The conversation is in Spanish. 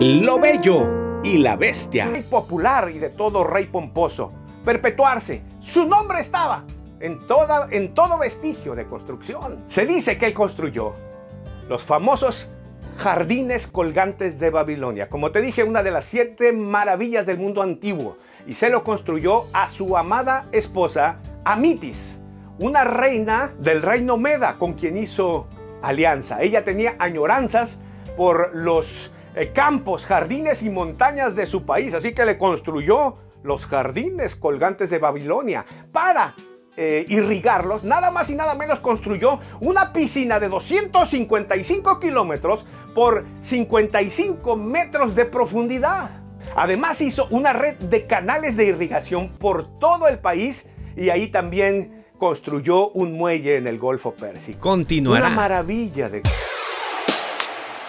Lo bello y la bestia. Rey popular y de todo rey pomposo. Perpetuarse. Su nombre estaba en, toda, en todo vestigio de construcción. Se dice que él construyó los famosos jardines colgantes de Babilonia. Como te dije, una de las siete maravillas del mundo antiguo. Y se lo construyó a su amada esposa Amitis, una reina del reino Meda con quien hizo alianza. Ella tenía añoranzas por los eh, campos, jardines y montañas de su país, así que le construyó los jardines colgantes de Babilonia para eh, irrigarlos, nada más y nada menos construyó una piscina de 255 kilómetros por 55 metros de profundidad. Además hizo una red de canales de irrigación por todo el país y ahí también construyó un muelle en el Golfo Pérsico. Continuará. Una maravilla de...